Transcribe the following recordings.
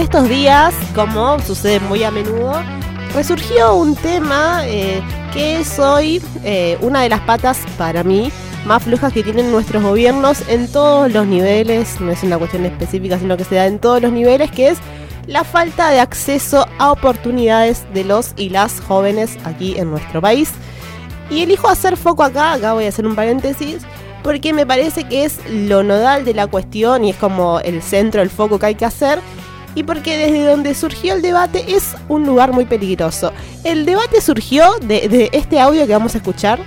estos días, como sucede muy a menudo, resurgió un tema eh, que es hoy eh, una de las patas para mí más flojas que tienen nuestros gobiernos en todos los niveles, no es una cuestión específica, sino que se da en todos los niveles, que es la falta de acceso a oportunidades de los y las jóvenes aquí en nuestro país. Y elijo hacer foco acá, acá voy a hacer un paréntesis, porque me parece que es lo nodal de la cuestión y es como el centro, el foco que hay que hacer. Y porque desde donde surgió el debate es un lugar muy peligroso. El debate surgió de, este audio que vamos a escuchar.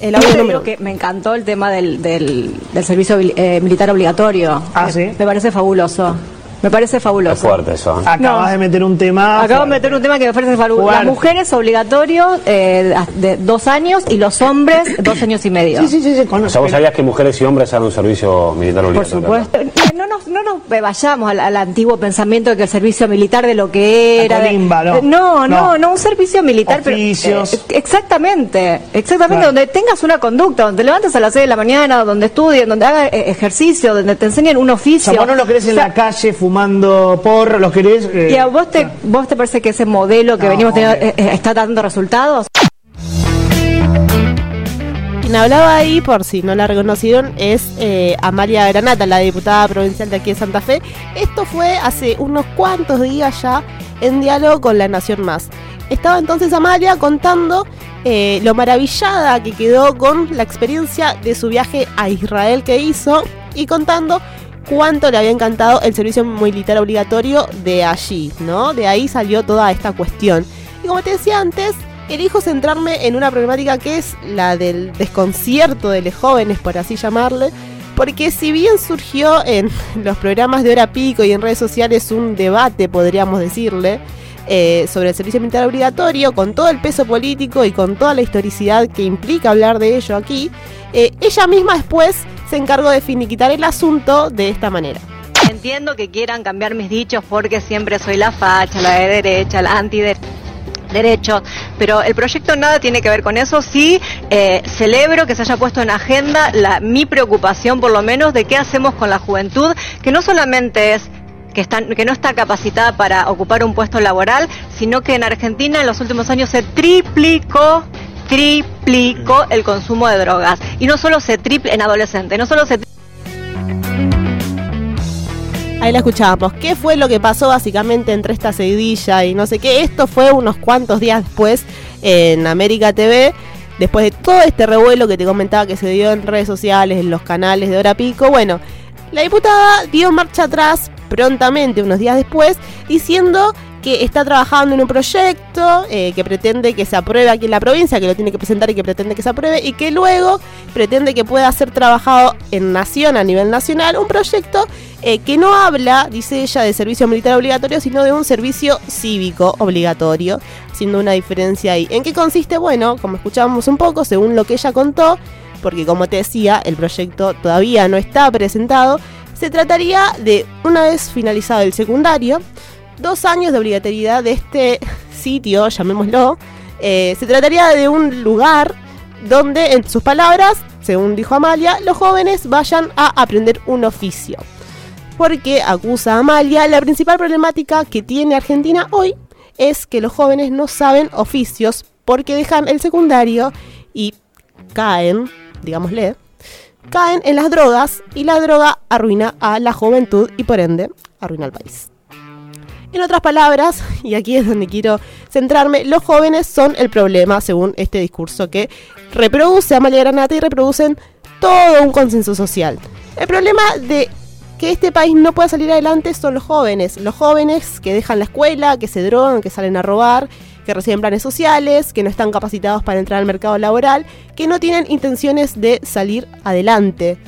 El audio número que me encantó el tema del, del, servicio eh, militar obligatorio. Ah, sí. Me parece fabuloso. Me parece fabuloso. Es fuerte eso. Acabas de meter un tema. Acabo de meter un tema que me parece fabuloso. Las mujeres obligatorios eh, de dos años y los hombres dos años y medio. Sí, sí, sí. sí. O sea, vos sabías que mujeres y hombres hagan un servicio militar obligatorio. Por supuesto. No nos, no nos vayamos al, antiguo pensamiento de que el servicio militar de lo que era. ¿no? no, no, no, un servicio militar. Oficios. Pero, eh, exactamente, exactamente. Donde tengas una conducta, donde te levantes a las 6 de la mañana, donde estudien, donde hagas eh, ejercicio, donde te enseñen un oficio. O sea, vos no lo crees en la calle fumando porro, los querés. Eh, ¿Y a vos te, vos te parece que ese modelo que venimos teniendo eh, está dando resultados? Quien hablaba ahí, por si no la reconocieron, es Amalia Granata, la diputada provincial de aquí de Santa Fe. Esto fue hace unos cuantos días ya en diálogo con La Nación Más. Estaba entonces Amalia contando lo maravillada que quedó con la experiencia de su viaje a Israel que hizo y contando cuánto le había encantado el servicio militar obligatorio de allí, ¿no? De ahí salió toda esta cuestión. Y como te decía antes, elijo centrarme en una problemática que es la del desconcierto de los jóvenes, por así llamarle, porque si bien surgió en los programas de hora pico y en redes sociales un debate, podríamos decirle, eh, sobre el servicio militar obligatorio, con todo el peso político y con toda la historicidad que implica hablar de ello aquí, eh, ella misma después se encargó de finiquitar el asunto de esta manera. Entiendo que quieran cambiar mis dichos porque siempre soy la facha, la de derecha, la anti derecho, pero el proyecto nada tiene que ver con eso. Sí, eh, celebro que se haya puesto en agenda la, mi preocupación, por lo menos, de qué hacemos con la juventud, que no solamente es que, no está capacitada para ocupar un puesto laboral, sino que en Argentina en los últimos años se triplicó triplicó el consumo de drogas. Y no solo se triple en adolescentes, no solo se Ahí la escuchábamos. ¿Qué fue lo que pasó básicamente entre esta seguidilla y no sé qué? Esto fue unos cuantos días después en América TV. Después de todo este revuelo que te comentaba que se dio en redes sociales, en los canales de Hora Pico. Bueno, la diputada dio marcha atrás prontamente, unos días después, diciendo que está trabajando en un proyecto eh, que pretende que se apruebe aquí en la provincia, que lo tiene que presentar y que pretende que se apruebe, y que luego pretende que pueda ser trabajado en nación, a nivel nacional, un proyecto eh, que no habla, dice ella, de servicio militar obligatorio, sino de un servicio cívico obligatorio, haciendo una diferencia ahí. ¿En qué consiste? Bueno, como escuchábamos un poco, según lo que ella contó, porque como te decía, el proyecto todavía no está presentado, se trataría de, una vez finalizado el secundario, dos años de obligatoriedad de este sitio, llamémoslo. Eh, se trataría de un lugar donde, en sus palabras, según dijo Amalia, los jóvenes vayan a aprender un oficio. Porque, acusa Amalia, la principal problemática que tiene Argentina hoy es que los jóvenes no saben oficios porque dejan el secundario y caen, digámosle, caen en las drogas y la droga arruina a la juventud y por ende arruina al país. En otras palabras, y aquí es donde quiero centrarme, los jóvenes son el problema según este discurso que reproduce Amalia Granata y reproducen todo un consenso social. El problema de que este país no pueda salir adelante son los jóvenes, los jóvenes que dejan la escuela, que se drogan, que salen a robar, que reciben planes sociales, que no están capacitados para entrar al mercado laboral, que no tienen intenciones de salir adelante.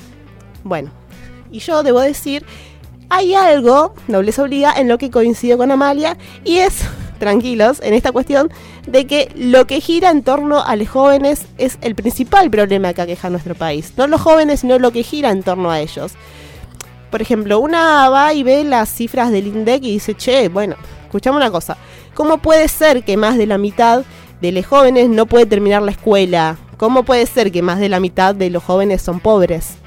Bueno, y yo debo decir, hay algo, nobleza obliga, en lo que coincido con Amalia, y es, tranquilos, en esta cuestión, de que lo que gira en torno a los jóvenes es el principal problema que aqueja nuestro país. No los jóvenes, sino lo que gira en torno a ellos. Por ejemplo, una va y ve las cifras del INDEC y dice, che, bueno, escuchamos una cosa. ¿Cómo puede ser que más de la mitad de los jóvenes no puede terminar la escuela? ¿Cómo puede ser que más de la mitad de los jóvenes son pobres?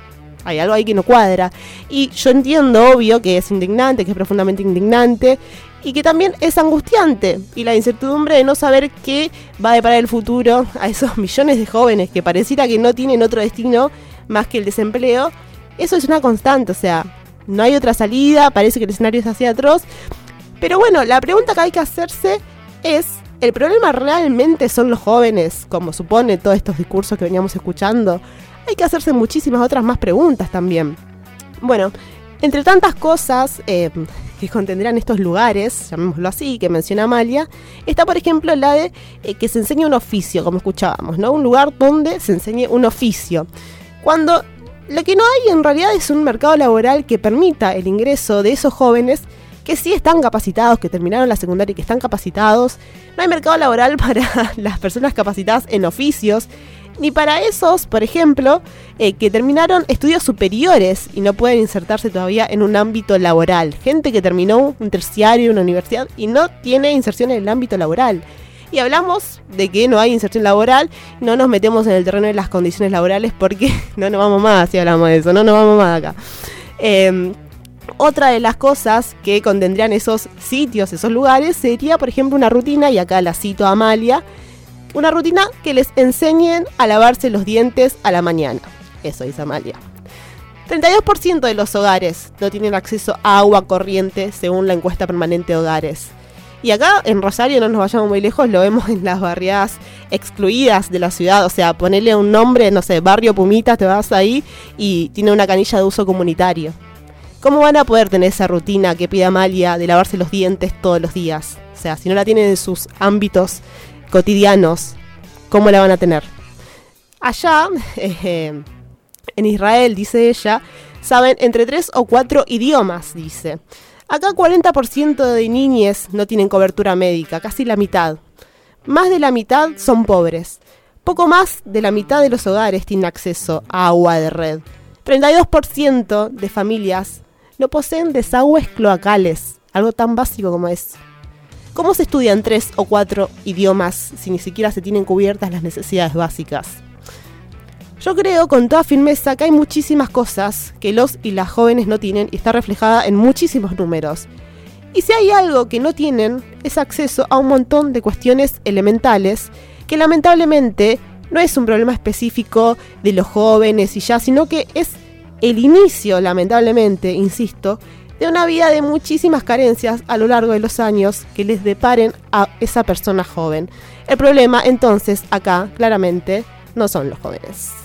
Hay algo ahí que no cuadra. Y yo entiendo, obvio, que es indignante, que es profundamente indignante y que también es angustiante. Y la incertidumbre de no saber qué va a deparar el futuro a esos millones de jóvenes que pareciera que no tienen otro destino más que el desempleo, eso es una constante, o sea, no hay otra salida, parece que el escenario es así atroz. Pero bueno, la pregunta que hay que hacerse es, ¿el problema realmente son los jóvenes, como supone todos estos discursos que veníamos escuchando? Hay que hacerse muchísimas otras más preguntas también. Bueno, entre tantas cosas eh, que contendrán estos lugares, llamémoslo así, que menciona Amalia, está por ejemplo la de eh, que se enseñe un oficio, como escuchábamos, ¿no? Un lugar donde se enseñe un oficio. Cuando lo que no hay en realidad es un mercado laboral que permita el ingreso de esos jóvenes que sí están capacitados, que terminaron la secundaria y que están capacitados. No hay mercado laboral para las personas capacitadas en oficios, ni para esos, por ejemplo, eh, que terminaron estudios superiores y no pueden insertarse todavía en un ámbito laboral. Gente que terminó un terciario, una universidad y no tiene inserción en el ámbito laboral. Y hablamos de que no hay inserción laboral, no nos metemos en el terreno de las condiciones laborales porque no nos vamos más si hablamos de eso, no nos vamos más acá. Em, otra de las cosas que contendrían esos sitios, esos lugares, sería, por ejemplo, una rutina, y acá la cito a Amalia, una rutina que les enseñen a lavarse los dientes a la mañana. Eso dice Amalia. 32% de los hogares no tienen acceso a agua corriente según la encuesta permanente de hogares. Y acá en Rosario, no nos vayamos muy lejos, lo vemos en las barriadas excluidas de la ciudad. O sea, ponerle un nombre, no sé, barrio Pumitas, te vas ahí y tiene una canilla de uso comunitario. ¿Cómo van a poder tener esa rutina que pide Amalia de lavarse los dientes todos los días? O sea, si no la tienen en sus ámbitos cotidianos, ¿cómo la van a tener? Allá, eh, en Israel, dice ella, saben entre tres o cuatro idiomas, dice. Acá 40% de niñes no tienen cobertura médica, casi la mitad. Más de la mitad son pobres. Poco más de la mitad de los hogares tienen acceso a agua de red. 32% de familias no poseen desagües cloacales, algo tan básico como es. ¿Cómo se estudian tres o cuatro idiomas si ni siquiera se tienen cubiertas las necesidades básicas? Yo creo con toda firmeza que hay muchísimas cosas que los y las jóvenes no tienen y está reflejada en muchísimos números. Y si hay algo que no tienen es acceso a un montón de cuestiones elementales que lamentablemente no es un problema específico de los jóvenes y ya, sino que es el inicio, lamentablemente, insisto, de una vida de muchísimas carencias a lo largo de los años que les deparen a esa persona joven. El problema entonces acá, claramente, no son los jóvenes.